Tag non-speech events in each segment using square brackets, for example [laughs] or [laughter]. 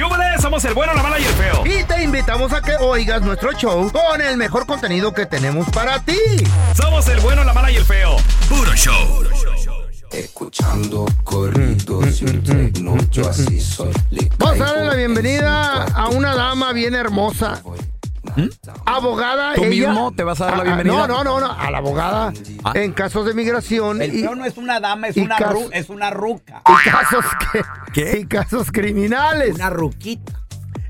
¡Yúbales! Somos el bueno, la mala y el feo. Y te invitamos a que oigas nuestro show con el mejor contenido que tenemos para ti. Somos el bueno, la mala y el feo. Puro show. Escuchando corridos y un tecno, yo así soy. Vamos a darle la bienvenida en a una dama bien hermosa. Abogada. ¿Tú ella- mismo te vas a dar la Ah, bienvenida? No, no, no, no, a la abogada Ah. en casos de migración El y, no es una dama, es una, caso- ru- es una ruca. y casos que- ¿Qué? y casos criminales. Una ruquita.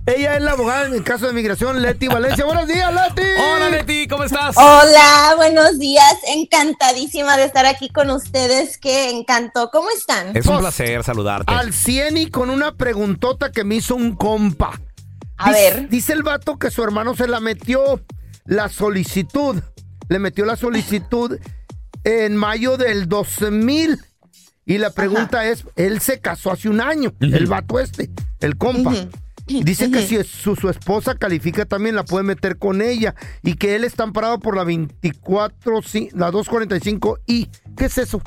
Ella es la abogada en el caso de migración, Leti Valencia. Buenos días, Leti. Hola, Leti, ¿cómo estás? Hola, buenos días. Encantadísima de estar aquí con ustedes. Que encantó. ¿Cómo están? Es un Pues, placer saludarte. Al 100 y con una preguntota que me hizo un compa. A Dice- ver. Dice el vato que su hermano se la metió la solicitud. Le metió la solicitud en mayo del 2000. Y la pregunta es, él se casó hace un año, el vato este, el compa. Dice que si su, su esposa califica también la puede meter con ella y que él está amparado por la 24, ci- la 245I. ¿Qué es eso?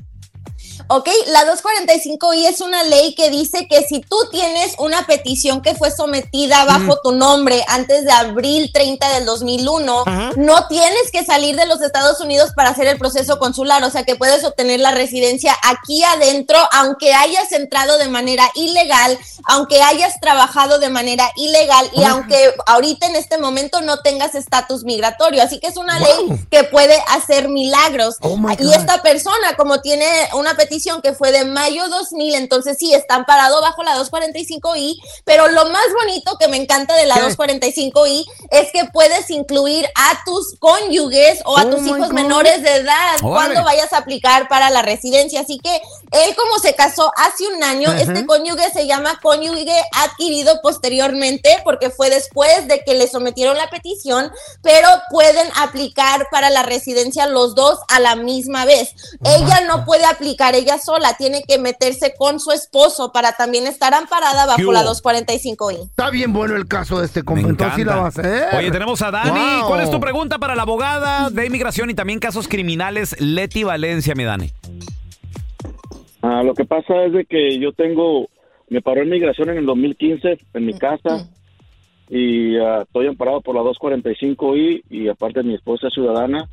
Ok, la 245I es una ley que dice que si tú tienes una petición que fue sometida bajo tu nombre antes de abril 30 del 2001, no tienes que salir de los Estados Unidos para hacer el proceso consular, o sea que puedes obtener la residencia aquí adentro, aunque hayas entrado de manera ilegal, aunque hayas trabajado de manera ilegal y aunque ahorita en este momento no tengas estatus migratorio. Así que es una Wow. ley que puede hacer milagros. Oh, y esta persona, como tiene una petición que fue de mayo 2000, entonces sí, está amparado bajo la 245I, pero lo más bonito que me encanta de la ¿Qué? 245I es que puedes incluir a tus cónyuges o a Oh, tus my hijos God. menores de edad Órale. cuando vayas a aplicar para la residencia. Así que él como se casó hace un año, este cónyuge se llama cónyuge adquirido posteriormente porque fue después de que le sometieron la petición, pero pueden aplicar para la residencia los dos a la misma vez. Ella no puede aplicar ella sola, tiene que meterse con su esposo para también estar amparada ¿Qué bajo la hubo? 245I. Está bien bueno el caso de este compa. Entonces sí la va a encanta. hacer. Oye, tenemos a Dani. Wow. ¿Cuál es tu pregunta para la abogada de inmigración y también casos criminales Leti Valencia, mi Dani? Ah, lo que pasa es de que yo tengo, me paró en migración en el 2015 en mi casa y ah, estoy amparado por la 245I y aparte mi esposa es ciudadana,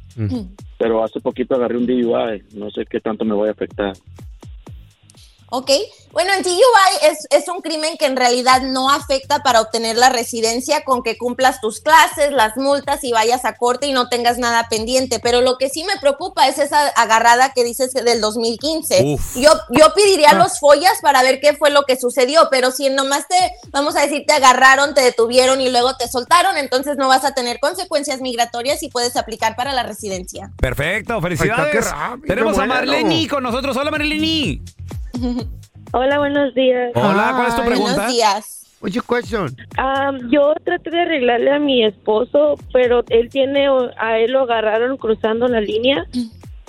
pero hace poquito agarré un DUI, no sé qué tanto me voy a afectar. ¿Ok? Bueno, el DUI es, es un crimen que en realidad no afecta para obtener la residencia con que cumplas tus clases, las multas y vayas a corte y no tengas nada pendiente. Pero lo que sí me preocupa es esa agarrada que dices del 2015. Uf. Yo, yo pediría los follas para ver qué fue lo que sucedió, pero si nomás te, vamos a decir, te agarraron, te detuvieron y luego te soltaron, entonces no vas a tener consecuencias migratorias y puedes aplicar para la residencia. Perfecto, felicidades. Ay, Tenemos a. Marleni con nosotros. Hola, Marleni. [laughs] Hola, buenos días. Hola, ¿cuál es tu pregunta? Buenos días. What's your question? Am, yo traté de arreglarle a mi esposo, pero él tiene, a él lo agarraron cruzando la línea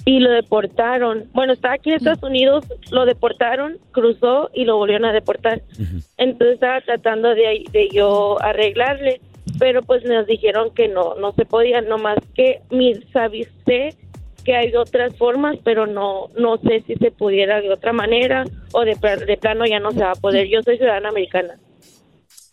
y lo deportaron. Bueno, está aquí en Estados Unidos, lo deportaron, cruzó y lo volvieron a deportar. Entonces estaba tratando de, de yo arreglarle, pero pues nos dijeron que no, no se podía, nomás que mi avisé que hay otras formas, pero no no sé si se pudiera de otra manera o de, de plano ya no se va a poder. Yo soy ciudadana americana.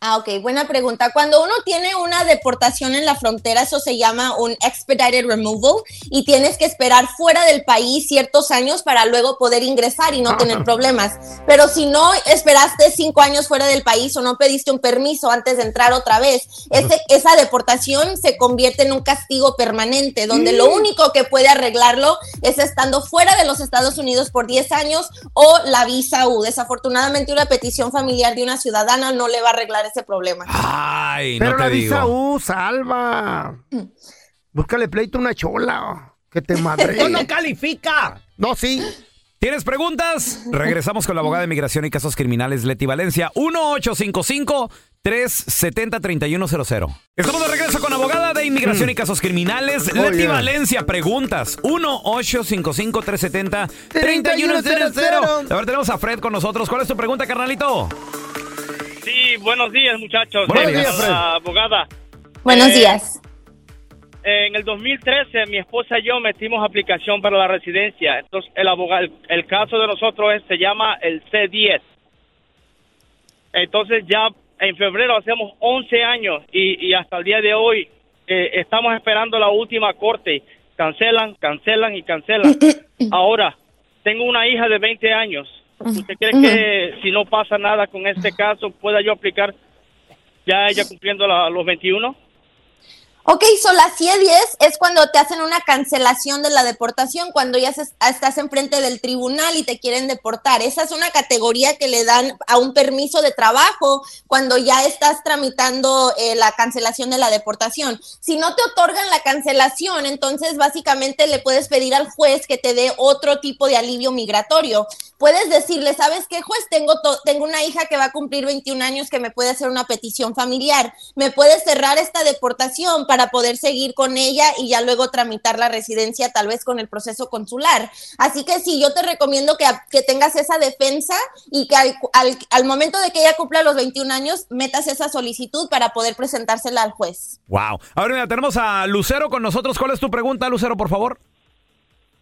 Ah, ok, buena pregunta. Cuando uno tiene una deportación en la frontera, eso se llama un expedited removal y tienes que esperar fuera del país ciertos años para luego poder ingresar y no tener problemas. Pero si no esperaste cinco años fuera del país o no pediste un permiso antes de entrar otra vez, ese- esa deportación se convierte en un castigo permanente, donde lo único que puede arreglarlo es estando fuera de los Estados Unidos por 10 años o la visa U. Desafortunadamente, una petición familiar de una ciudadana no le va a arreglar ese problema. Ay, Pero no la te visa digo. U, salva. Búscale pleito a una chola. Que te madre. [laughs] No, no califica. No, sí. ¿Tienes preguntas? Regresamos con la abogada de migración y casos criminales Leti Valencia. 1-855-370-3100. Estamos de regreso con abogada de inmigración y casos criminales Oh, Leti yeah. Valencia. Preguntas. 1-855-370-3100. Ahora tenemos a Fred con nosotros. ¿Cuál es tu pregunta, carnalito? Sí, buenos días, muchachos. Buenos días, Fred. abogada. Buenos Eh, días. En el 2013, mi esposa y yo metimos aplicación para la residencia. Entonces, el abogado, el, el caso de nosotros es- se llama el C10. Entonces, ya en febrero hacemos 11 años y, y hasta el día de hoy eh, estamos esperando la última corte. Cancelan, cancelan y cancelan. [laughs] Ahora, tengo una hija de 20 años. ¿Usted cree que si no pasa nada con este caso, pueda yo aplicar ya ella cumpliendo la- los 21? Ok, so la C10 es cuando te hacen una cancelación de la deportación, cuando ya se- estás enfrente del tribunal y te quieren deportar. Esa es una categoría que le dan a un permiso de trabajo cuando ya estás tramitando eh, la cancelación de la deportación. Si no te otorgan la cancelación, entonces básicamente le puedes pedir al juez que te dé otro tipo de alivio migratorio. Puedes decirle, ¿sabes qué, juez? Tengo, tengo una hija que va a cumplir 21 años que me puede hacer una petición familiar. ¿Me puedes cerrar esta deportación para poder seguir con ella y ya luego tramitar la residencia tal vez con el proceso consular? Así que sí, yo te recomiendo que, que tengas esa defensa y que al, al- al momento de que ella cumpla los 21 años, metas esa solicitud para poder presentársela al juez. Wow. Ahora mira, tenemos a Lucero con nosotros. ¿Cuál es tu pregunta, Lucero, por favor?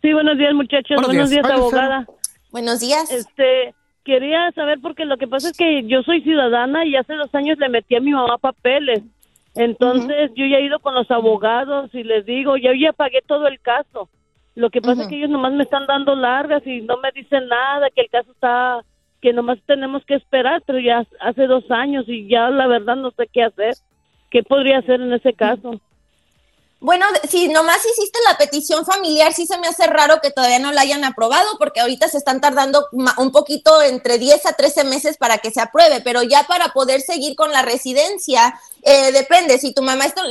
Sí, buenos días, muchachos. Buenos Buenos, días. días, Hola, Lucero. abogada. Buenos días. Este, quería saber porque lo que pasa es que yo soy ciudadana y hace dos años le metí a mi mamá papeles. Entonces, yo ya he ido con los abogados y les digo, ya ya pagué todo el caso. Lo que pasa es que ellos nomás me están dando largas y no me dicen nada, que el caso está que nomás tenemos que esperar, pero ya hace dos años y ya la verdad no sé qué hacer. ¿Qué podría hacer en ese caso? Bueno, si nomás hiciste la petición familiar, sí se me hace raro que todavía no la hayan aprobado, porque ahorita se están tardando un poquito entre 10 a 13 meses para que se apruebe, pero ya para poder seguir con la residencia, eh, depende. Si tu mamá está,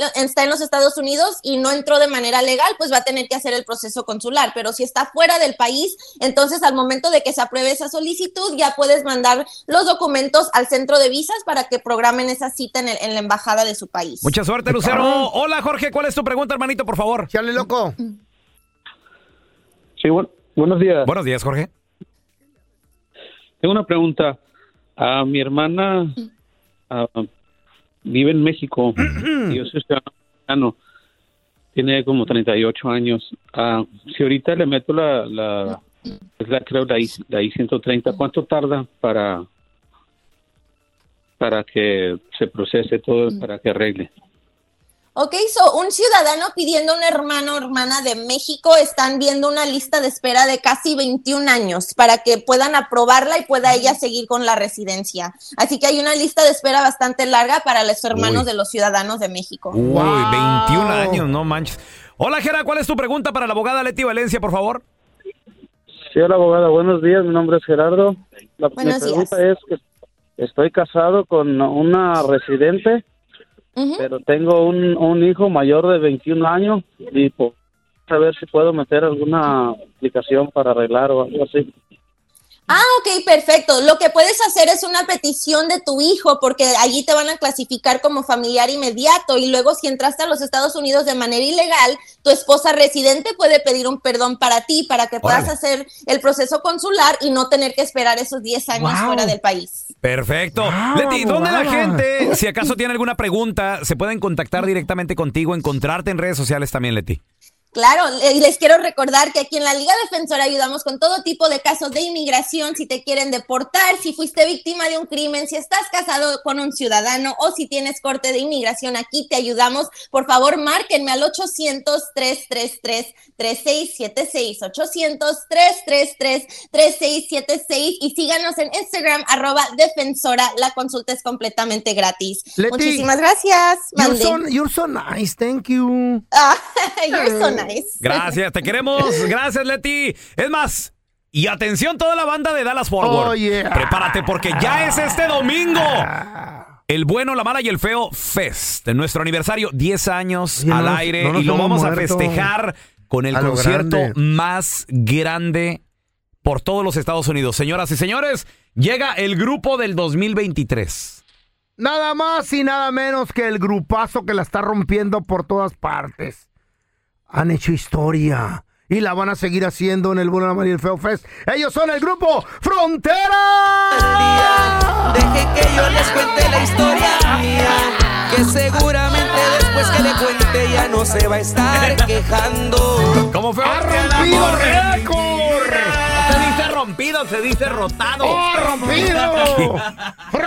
en los Estados Unidos y no entró de manera legal, pues va a tener que hacer el proceso consular, pero si está fuera del país, entonces al momento de que se apruebe esa solicitud, ya puedes mandar los documentos al centro de visas para que programen esa cita en, el- en la embajada de su país. Mucha suerte, Lucero. Hola, Jorge. ¿Cuál es tu pregunta, hermanito, por favor? Chale, loco. Sí, bu- buenos días. Buenos días, Jorge. Tengo una pregunta. A mi hermana ah, vive en México y [clears throat] yo soy ciudadano mexicano. Tiene como 38 años. Ah, si ahorita le meto la, la, es la creo la, I, la I-130, ¿cuánto tarda para para que se procese todo, para que arregle? Ok, so un ciudadano pidiendo un hermano o hermana de México están viendo una lista de espera de casi 21 años para que puedan aprobarla y pueda ella seguir con la residencia. Así que hay una lista de espera bastante larga para los hermanos Uy. de los ciudadanos de México. Uy, 21 años, no manches. Hola, Jera, ¿cuál es tu pregunta para la abogada Leti Valencia, por favor? Sí, hola abogada, buenos días, mi nombre es Gerardo. La, mi Buenos pregunta es que estoy casado con una residente, pero tengo un, un hijo mayor de 21 años y por saber si puedo meter alguna aplicación para arreglar o algo así. Ah, ok, perfecto. Lo que puedes hacer es una petición de tu hijo porque allí te van a clasificar como familiar inmediato y luego si entraste a los Estados Unidos de manera ilegal, tu esposa residente puede pedir un perdón para ti para que puedas Órale. hacer el proceso consular y no tener que esperar esos 10 años Wow. fuera del país. Perfecto. Leti, ¿dónde la gente, si acaso tiene alguna pregunta, se pueden contactar directamente contigo, encontrarte en redes sociales también, Leti? Claro, le- les quiero recordar que aquí en la Liga Defensora ayudamos con todo tipo de casos de inmigración, si te quieren deportar, si fuiste víctima de un crimen, si estás casado con un ciudadano o si tienes corte de inmigración, aquí te ayudamos. Por favor, márquenme al 800-333-3676, 800-333-3676 y síganos en Instagram, arroba defensora. La consulta es completamente gratis. Leti, Muchísimas gracias. You're so, you're so nice, thank you. Ah, [laughs] you're so nice. Gracias, te queremos. [laughs] Gracias, Leti. Es más, y atención toda la banda de Dallas Forward. Oh, yeah. Prepárate porque ya es este domingo. El bueno, la mala y el feo Fest. En nuestro aniversario, 10 años no al aire. no y lo vamos a festejar con el concierto grande. más grande por todos los Estados Unidos. Señoras y señores, llega el grupo del 2023. Nada más y nada menos que el grupazo que la está rompiendo por todas partes. Han hecho historia y la van a seguir haciendo en el Bueno, la Mala y el Feo Fest. Ellos son el grupo Frontera. Deje que yo les cuente la historia mía. Que seguramente después que le cuente ya no se va a estar [laughs] quejando. ¿Cómo fue? ¡Rompido récord! Se dice rompido, se dice rotado. ¡Oh, rompido! [laughs]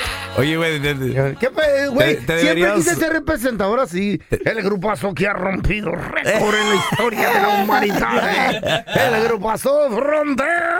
[laughs] Oye, güey. ¿Qué pe- güey? Te- te Siempre quise ser representador así. El grupazo que ha rompido récord en la historia de la [laughs] humanidad. ¿eh? El grupazo Frontera.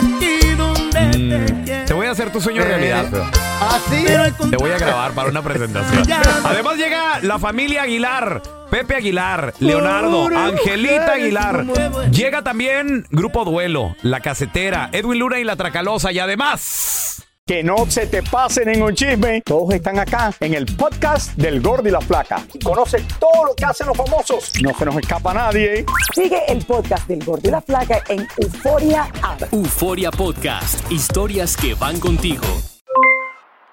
Mm, Te voy a hacer tu sueño realidad, feo. ¿Así? Te voy a grabar para una presentación. Además llega la familia Aguilar, Pepe Aguilar, Leonardo, Angelita Aguilar. Llega también Grupo Duelo, La Casetera, Edwin Luna y La Tracalosa. Y además... Que no se te pase ningún chisme. Todos están acá en el podcast del Gordi y la Flaca. Conoce todo lo que hacen los famosos. No se nos escapa nadie. Sigue el podcast del Gordo y la Flaca en Euforia App. Euforia Podcast, historias que van contigo.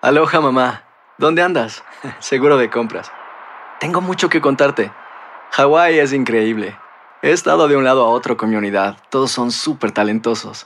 Aloha mamá, ¿dónde andas? [laughs] Seguro de compras. Tengo mucho que contarte. Hawái es increíble. He estado de un lado a otro con mi unidad. Todos son súper talentosos.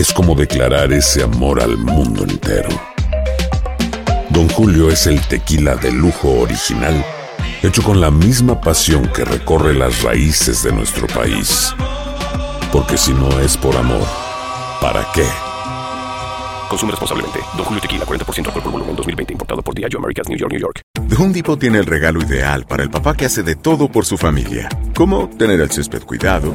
es como declarar ese amor al mundo entero. Don Julio es el tequila de lujo original, hecho con la misma pasión que recorre las raíces de nuestro país. Porque si no es por amor, ¿para qué? Consume responsablemente. Don Julio Tequila, 40% alcohol por volumen, 2020. Importado por Diageo Americas, New York, New York. The Home Depot tiene el regalo ideal para el papá que hace de todo por su familia, como tener el césped cuidado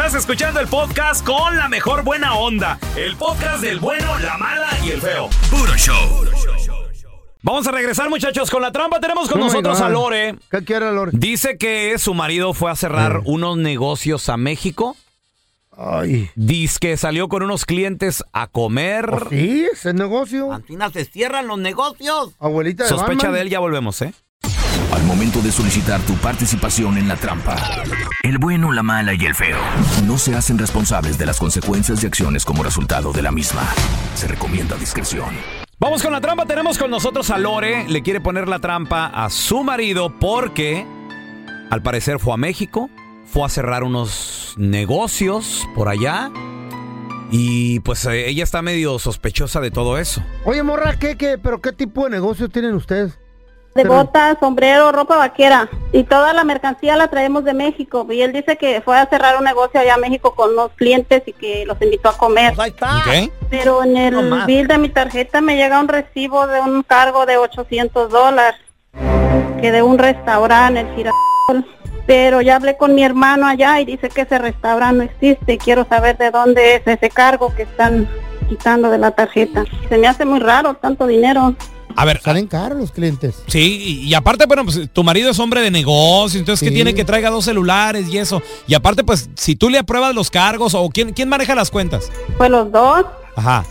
Estás escuchando el podcast con la mejor buena onda. El podcast del bueno, la mala y el feo. Puro show. Vamos a regresar, muchachos, con la trampa. Tenemos con Oh nosotros a Lore. ¿Qué quiere Lore? Dice que su marido fue a cerrar unos negocios a México. Ay. Dice que salió con unos clientes a comer. Sí, ese negocio. Antina se cierran los negocios. Abuelita de Sospecha Batman. de él, ya volvemos, ¿eh? Al momento de solicitar tu participación en la trampa, el bueno, la mala y el feo no se hacen responsables de las consecuencias y acciones como resultado de la misma. Se recomienda discreción. Vamos con la trampa. Tenemos con nosotros a Lore. Le quiere poner la trampa a su marido porque al parecer fue a México, fue a cerrar unos negocios por allá y pues ella está medio sospechosa de todo eso. Oye, morra, ¿qué, qué, pero qué tipo de negocio tienen ustedes? De botas, sombrero, ropa vaquera. Y toda la mercancía la traemos de México. Y él dice que fue a cerrar un negocio allá a México con unos clientes y que los invitó a comer. Pero en el No bill de mi tarjeta me llega un recibo de un cargo de 800 dólares. Que de un restaurante, el Girasol. Pero ya hablé con mi hermano allá y dice que ese restaurante no existe. Quiero saber de dónde es ese cargo que están quitando de la tarjeta. Se me hace muy raro tanto dinero. A ver, Salen caros los clientes. Sí, y, y aparte, bueno, pues tu marido es hombre de negocio, entonces que Sí. tiene que traiga dos celulares y eso. Y aparte, pues, si tú le apruebas los cargos o quién, quién maneja las cuentas. Pues los dos. Ajá.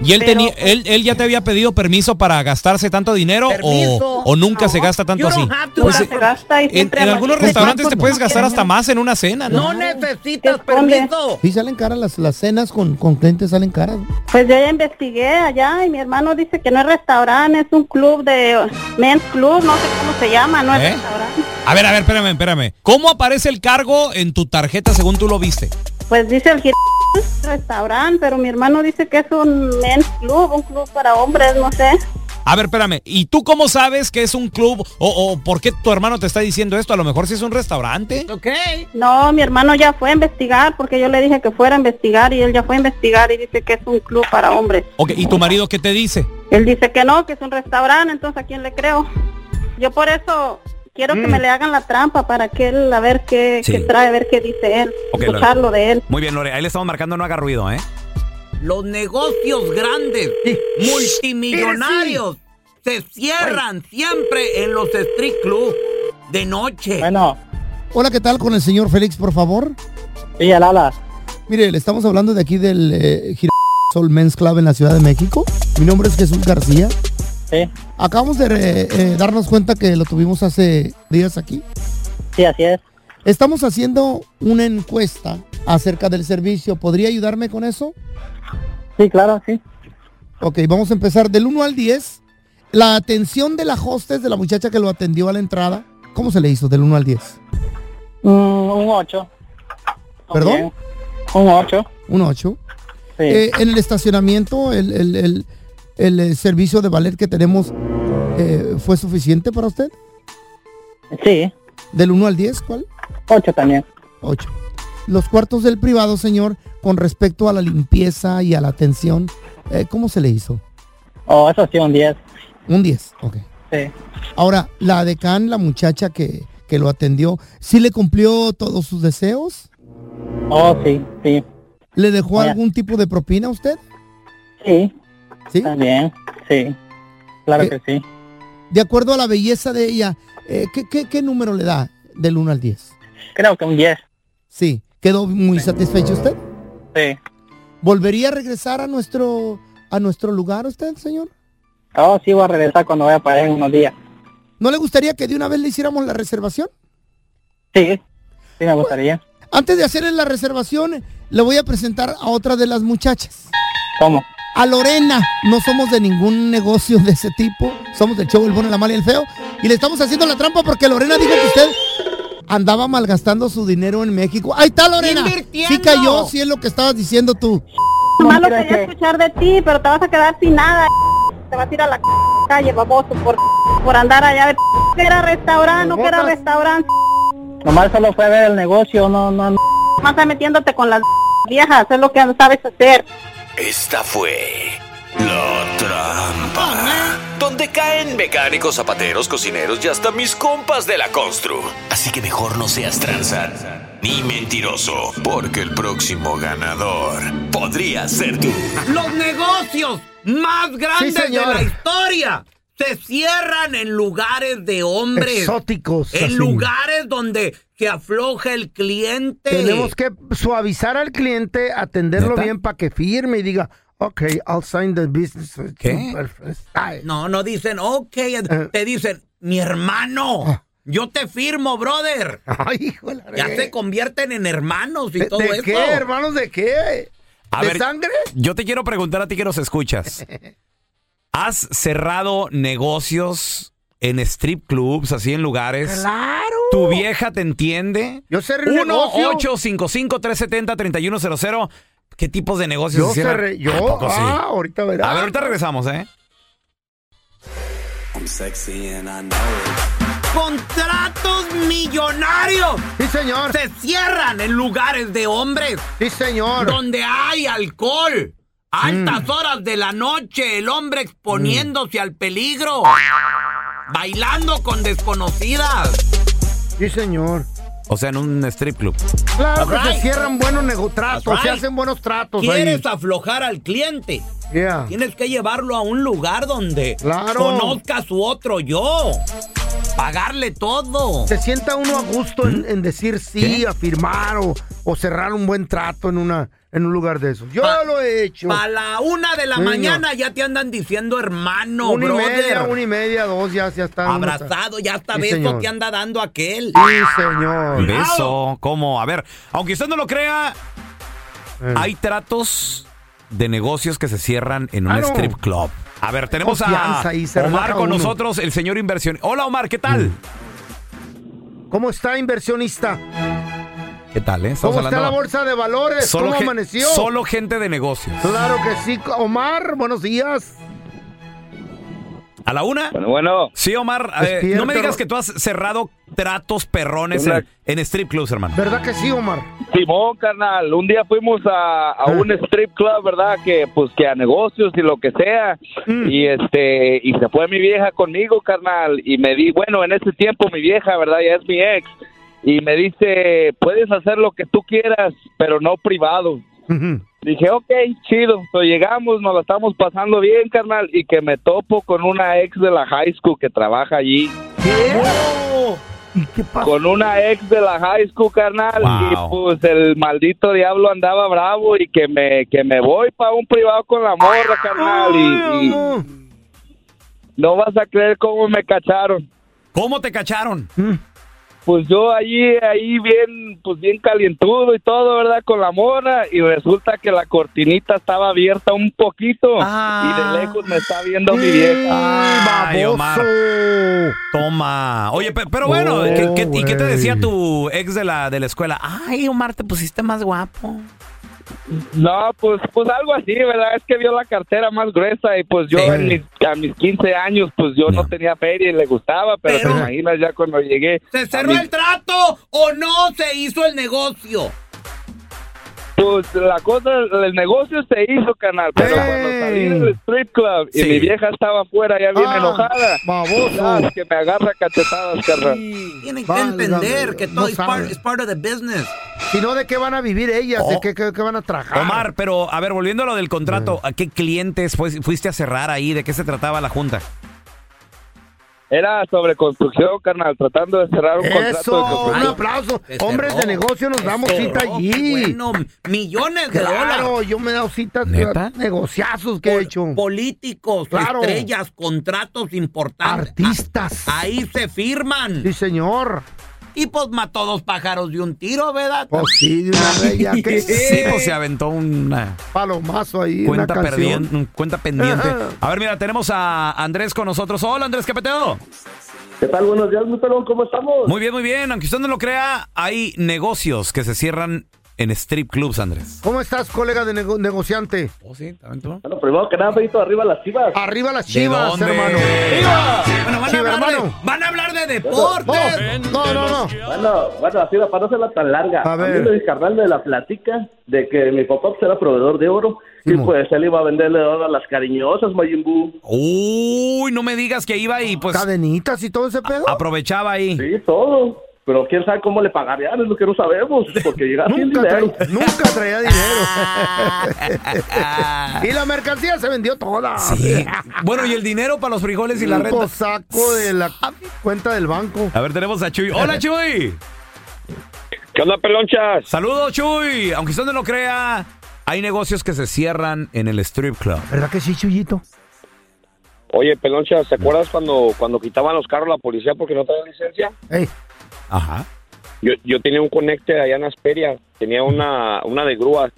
¿Y él, Pero- tenía, él, él ya te había pedido permiso para gastarse tanto dinero o, o nunca se gasta tanto así? Pues, se gasta y en, en algunos restaurantes te puedes gastar hasta más en una cena, ¿no? No necesitas permiso. Sí, salen caras las, las cenas con, con clientes, salen caras. Pues yo ya investigué allá y mi hermano dice que no es restaurante, es un club de men's club, no sé cómo se llama, no es ¿Eh? restaurante. A ver, a ver, espérame, espérame. ¿Cómo aparece el cargo en tu tarjeta según tú lo viste? Pues dice el gir- restaurante, pero mi hermano dice que es un men's club, un club para hombres, no sé. A ver, espérame. ¿Y tú cómo sabes que es un club o, o por qué tu hermano te está diciendo esto? A lo mejor si es un restaurante. Ok. No, mi hermano ya fue a investigar porque yo le dije que fuera a investigar y él ya fue a investigar y dice que es un club para hombres. Ok, ¿y tu marido qué te dice? Él dice que no, que es un restaurante, entonces ¿a quién le creo? Yo por eso quiero que Mm. me le hagan la trampa para que él, a ver qué, Sí. qué trae, a ver qué dice él, Ok, escucharlo Lore. de él. Muy bien, Lore. Ahí le estamos marcando, no haga ruido, ¿eh? Los negocios grandes, multimillonarios, se cierran siempre en los street club de noche. Bueno. Hola, ¿qué tal con el señor Félix, por favor? Sí, el ala. Mire, le estamos hablando de aquí del eh, Girasol Men's Club en la Ciudad de México. Mi nombre es Jesús García. Sí. Acabamos de eh, eh, darnos cuenta que lo tuvimos hace días aquí. Sí, así es. Estamos haciendo una encuesta acerca del servicio. ¿Podría ayudarme con eso? Sí, claro, sí. Ok, vamos a empezar del 1 al 10. La atención de la hostess, de la muchacha que lo atendió a la entrada, ¿cómo se le hizo del 1 al 10? Mm, un 8. ¿Perdón? Un 8. Un 8. Sí. Eh, en el estacionamiento, el, el- el- el, eh, servicio de ballet que tenemos, eh, ¿fue suficiente para usted? Sí. ¿Del 1 al 10 cuál? 8 también. 8. Los cuartos del privado, señor, con respecto a la limpieza y a la atención, eh, ¿cómo se le hizo? Oh, eso sí, un 10. Un 10, ok. Sí. Ahora, la decán, la muchacha que, que lo atendió, ¿sí le cumplió todos sus deseos? Oh, sí, sí. ¿Le dejó algún tipo de propina a usted? Sí. ¿Sí? También, sí. Claro Eh, que sí. De acuerdo a la belleza de ella, eh, ¿qué, qué, qué número le da del 1 al 10? Creo que un 10. Sí. ¿Quedó muy satisfecho usted? Sí. ¿Volvería a regresar a nuestro, a nuestro lugar usted, señor? Oh, sí, voy a regresar cuando vaya para allá en unos días. ¿No le gustaría que de una vez le hiciéramos la reservación? Sí, sí me gustaría. Antes de hacerle la reservación, le voy a presentar a otra de las muchachas. ¿Cómo? A Lorena. No somos de ningún negocio de ese tipo. Somos del show El Bueno, la Mala y el Feo. Y le estamos haciendo la trampa porque Lorena dijo que usted andaba malgastando su dinero en México. Ahí está Lorena. Sí cayó, sí es lo que estabas diciendo tú. Nomás lo quería escuchar de ti, pero te vas a quedar sin nada. Te vas a ir a la calle, baboso, por, por andar allá. Que era restaurante, no que era restaurante. Nomás solo fue a ver el negocio, no, no, no. Más está metiéndote con las viejas, es lo que sabes hacer. Esta fue la trampa. Donde caen mecánicos, zapateros, cocineros y hasta mis compas de la constru. Así que mejor no seas tranza ni mentiroso, porque el próximo ganador podría ser tú. Los negocios más grandes de la historia se cierran en lugares de hombres. Exóticos, En así. lugares donde se afloja el cliente. Tenemos que suavizar al cliente, atenderlo ¿Neta? bien para que firme y diga, ok, I'll sign the business. ¿Qué? No, no dicen, ok, Eh. te dicen, mi hermano, yo te firmo, brother. Ah. Ay, hijo de la Ya se convierten en hermanos y ¿De, todo de eso. qué, hermanos? ¿De qué? A ¿De ver, sangre? Yo te quiero preguntar a ti que nos escuchas. [laughs] ¿Has cerrado negocios en strip clubs, así en lugares? ¡Claro! ¿Tu vieja te entiende? Yo cerré un negocio. 1-855-370-3100. ¿Qué tipos de negocios Yo se cierran? cerré, yo, ¿A poco sí? ah, ahorita verás. A ver, ahorita regresamos, ¿eh? I'm sexy and I know it. Contratos millonarios. Sí, señor. Se cierran en lugares de hombres. Sí, señor. Donde hay alcohol. Altas Mm. horas de la noche, el hombre exponiéndose al peligro. Bailando con desconocidas. Sí, señor. O sea, en un strip club. Claro que Right. se cierran buenos nego- tratos, That's se right. hacen buenos tratos ahí. ¿Quieres aflojar al cliente? Yeah. Tienes que llevarlo a un lugar donde Claro. conozca su otro yo. Pagarle todo. Se sienta uno a gusto en, en decir sí, afirmar o, o cerrar un buen trato en una en un lugar de esos. Yo Pa- lo he hecho. A la una de la Niño. mañana ya te andan diciendo hermano, una y brother. media, una y media, dos, ya, ya está. está- Abrazado, ya hasta Sí, beso señor. te anda dando aquel. Sí, señor. Beso, ¿cómo? A ver, aunque usted no lo crea, Eh. hay tratos de negocios que se cierran en un Claro. strip club. A ver, tenemos a Confianza Omar con uno. nosotros, el señor inversión. Hola Omar, ¿qué tal? ¿Cómo está, inversionista? ¿Qué tal, eh? Estamos ¿Cómo está la hablando- bolsa de valores? ¿Cómo ge- amaneció? solo gente de negocios. Claro que sí. Omar, buenos días. ¿A la una? Bueno, bueno. Sí, Omar, eh, Despierta, no me digas Ro- que tú has cerrado tratos perrones Una- en, en strip clubs, hermano. ¿Verdad que sí, Omar? Simón, carnal, un día fuimos a, a un strip club, ¿verdad? Que pues que a negocios y lo que sea. Y este y se fue mi vieja conmigo, carnal, y me di, bueno, en ese tiempo mi vieja, ¿verdad? Ya es mi ex. Y me dice, "Puedes hacer lo que tú quieras, pero no privado." Dije, ok, chido. So, llegamos, nos la estamos pasando bien, carnal, y que me topo con una ex de la high school que trabaja allí. ¿Y qué pasó? Con una ex de la high school, carnal, y pues el maldito diablo andaba bravo y que me que me voy para un privado con la morra, carnal, y, y no vas a creer cómo me cacharon. ¿Cómo te cacharon? Pues yo allí, ahí bien, pues bien calientudo y todo, ¿verdad? Con la morra y resulta que la cortinita estaba abierta un poquito y de lejos me está viendo mi vieja. Ay, Omar. Toma. Oye, pe- pero bueno, Oh, ¿qué- qué- ¿y qué te decía tu ex de la, de la escuela? Ay, Omar, te pusiste más guapo. No, pues, pues algo así, ¿verdad? Es que vio la cartera más gruesa y pues yo en mis, a mis 15 años, pues yo no, tenía feria y le gustaba, pero, te imaginas ya cuando llegué. ¿Se cerró mis- el trato o no se hizo el negocio? Pues la cosa, el negocio se hizo, canal, pero cuando salí del strip club y Sí. mi vieja estaba afuera ya bien Ah, enojada, baboso. que me agarra cachetadas, carnal. Tienen que entender que todo no es, part, part of the business. Si no, ¿de qué van a vivir ellas? Oh. ¿De qué, qué- qué van a trabajar? Omar, pero a ver, volviendo a lo del contrato, ¿a qué clientes fuiste a cerrar ahí? ¿De qué se trataba la junta? Era sobre construcción, carnal, tratando de cerrar un contrato de Eso, un aplauso. Hombres cerró. de negocio nos damos cita cerró, allí. Bueno, millones de Claro, dólares. yo me he dado citas, ¿Neta? negociazos que he hecho. Políticos, Claro. estrellas, contratos importantes. Artistas. Ahí se firman. Sí, señor. Y pues mató dos pájaros de un tiro, ¿verdad? Pues sí, de una vez ya que Sí, pues se aventó una palomazo ahí, cuenta, una canción. perdien- cuenta pendiente. Ajá. A ver, mira, tenemos a Andrés con nosotros. Hola, Andrés, ¿qué peteo? ¿Qué tal? Buenos días, mi pelón, ¿cómo estamos? Muy bien, muy bien. Aunque usted no lo crea, hay negocios que se cierran en strip clubs, Andrés. ¿Cómo estás, colega de nego- negociante? Oh, sí, también tú. Bueno, primero que nada, Feito, arriba las chivas. Arriba las ¿De chivas, dónde? hermano. Bueno, van, a Chiva, hablar de, hermano. van a hablar de deportes. No, no, no. Bueno, bueno, así para no hacerla tan larga. A A, ver. mí carnal me la platica de que mi papá pues, era proveedor de oro y pues él iba a venderle oro a las cariñosas, Mayimbu. Uy, no me digas que iba y pues Cadenitas y todo ese pedo. aprovechaba ahí. Sí, todo. Pero quién sabe cómo le pagarían, es lo que no sabemos, porque llega sin [laughs] Nunca, dinero. traía, nunca traía dinero. [laughs] y la mercancía se vendió toda. Sí. Bueno, y el dinero para los frijoles y la Un renta. saco de la cuenta del banco. A ver, tenemos a Chuy. Hola, Chuy. ¿Qué onda, pelonchas? Saludos, Chuy. Aunque usted no lo crea, hay negocios que se cierran en el strip club. ¿Verdad que sí, Chuyito? Oye, pelonchas, ¿te acuerdas cuando, cuando quitaban los carros la policía porque no traían licencia? Ey, Ajá. Yo, yo tenía un conecte allá en Asperia, tenía una, una de grúas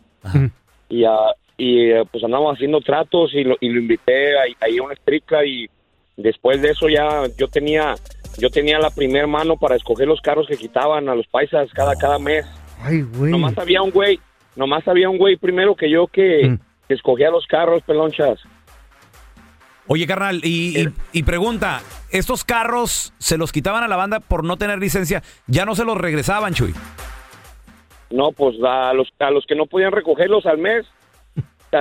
y, ah, y eh, pues andábamos haciendo tratos y lo, y lo invité ahí, a una club y después de eso ya yo tenía yo tenía la primer mano para escoger los carros que quitaban a los paisas cada cada mes. ay, güey. Nomás había un güey, nomás había un güey primero que yo que, que escogía los carros, pelonchas. Oye, carnal, y, y- y pregunta, ¿estos carros se los quitaban a la banda por no tener licencia? ¿Ya no se los regresaban, Chuy? No, pues a los, a los que no podían recogerlos al mes,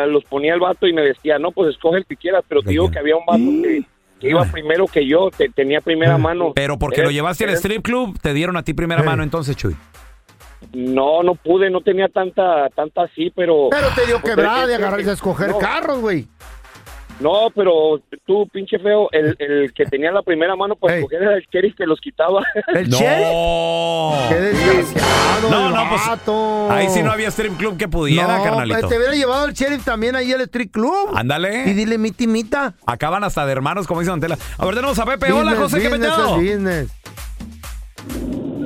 los ponía el vato y me decía, no, pues escoge el que quieras, pero te digo que había un vato que, que iba primero que yo, te- tenía primera mano. Pero porque lo Eh, llevaste al eh, strip club, te dieron a ti primera mano entonces, Chuy. No, no pude, no tenía tanta, tanta así, pero... Pero te dio pues, quebrada de que- agarrarse a escoger no, carros, güey. No, pero tú, pinche feo, el, el que tenía la primera mano para escoger era el sheriff que los quitaba. [laughs] ¿El no. Qué desgraciado. No, no, pues, vato. Ahí sí no había strip club que pudiera, no, carnalito. pues, te hubiera llevado el sheriff también ahí al street club. Ándale. Y dile miti mita. Acaban hasta de hermanos, como dice Don Tela. A ver, tenemos a Pepe. Hola, José, ¿qué business peteo? es business.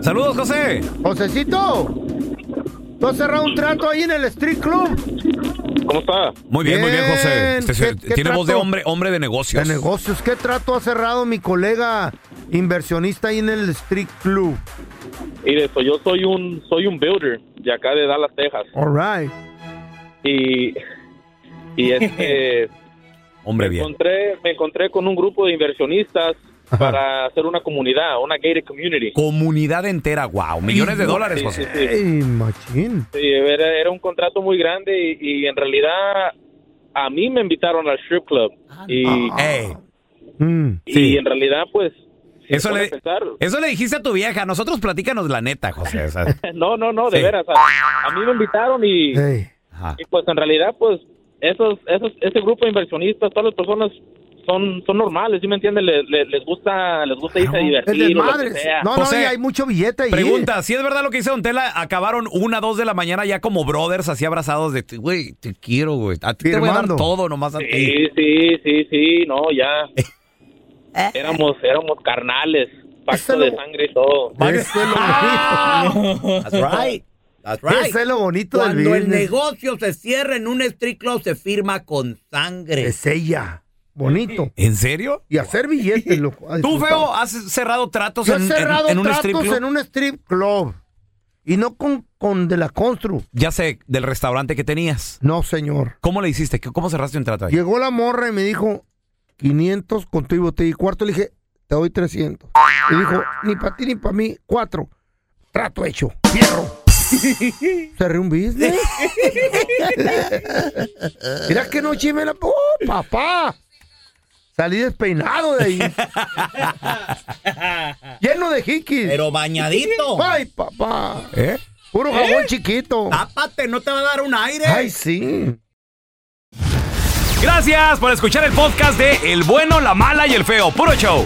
Saludos, José. Josecito, ¿tú has cerrado un trato ahí en el street club? ¿Cómo está? Muy bien, muy bien, José. Este se- ¿Qué- qué tiene voz de trato? hombre, hombre de negocios. De negocios. ¿Qué trato ha cerrado mi colega inversionista ahí en el street club? Mire, pues yo soy un soy un builder de acá de Dallas, Texas. All right. Y y [laughs] este Hombre me bien. encontré me encontré con un grupo de inversionistas para hacer una comunidad, una gated community. Comunidad entera, wow. Millones de Sí, dólares, sí, José. sí, sí. Ey, machín. Sí, era, era un contrato muy grande y, y en realidad a mí me invitaron al strip club y, Ey, y en realidad pues si Eso le, eso le dijiste a tu vieja. Nosotros platícanos la neta, José. [laughs] no, no, no, de Sí. veras. A, a mí me invitaron y, y pues en realidad pues esos, esos, ese grupo de inversionistas, todas las personas son, son normales, ¿sí me entienden? Les, les, les gusta, les gusta irse a divertir o lo que desmadre. sea. No, no, y hay mucho billete ahí. Pregunta, si es verdad lo que dice Don Tela, acabaron una, dos de la mañana ya como brothers, así abrazados de, güey, te quiero, güey. A ti te voy a dar todo nomás a ti. Sí, sí, sí, sí, no, ya. [laughs] Éramos, éramos carnales, pacto de sangre y todo. Eso es lo bonito. That's right. That's right. Eso es lo bonito del Cuando el negocio se cierra en un street club, se firma con sangre. Es ella. Bonito. ¿En serio? Y hacer billetes, loco. [laughs] ¿Tú. Feo, has cerrado tratos Yo en, en- cerrado en un tratos strip club? en un strip club. Y no con, con de la Constru. Ya sé, del restaurante que tenías. No, señor. ¿Cómo le hiciste? ¿Qué- ¿Cómo cerraste un trato ahí? Llegó la morra y me dijo 500 con tu botella y cuarto. Le dije, te doy 300. Y dijo, ni para ti ni para mí, cuatro. Trato hecho. Fierro. [laughs] Cerré un business. [laughs] Mira que noche me la... ¡Oh, papá! Salí despeinado de ahí. [laughs] Lleno de jiquis. Pero bañadito. Ay, papá. ¿Eh? Puro ¿Eh? jabón chiquito. Tápate, no te va a dar un aire. Ay, sí. Gracias por escuchar el podcast de El Bueno, la Mala y el Feo. Puro show.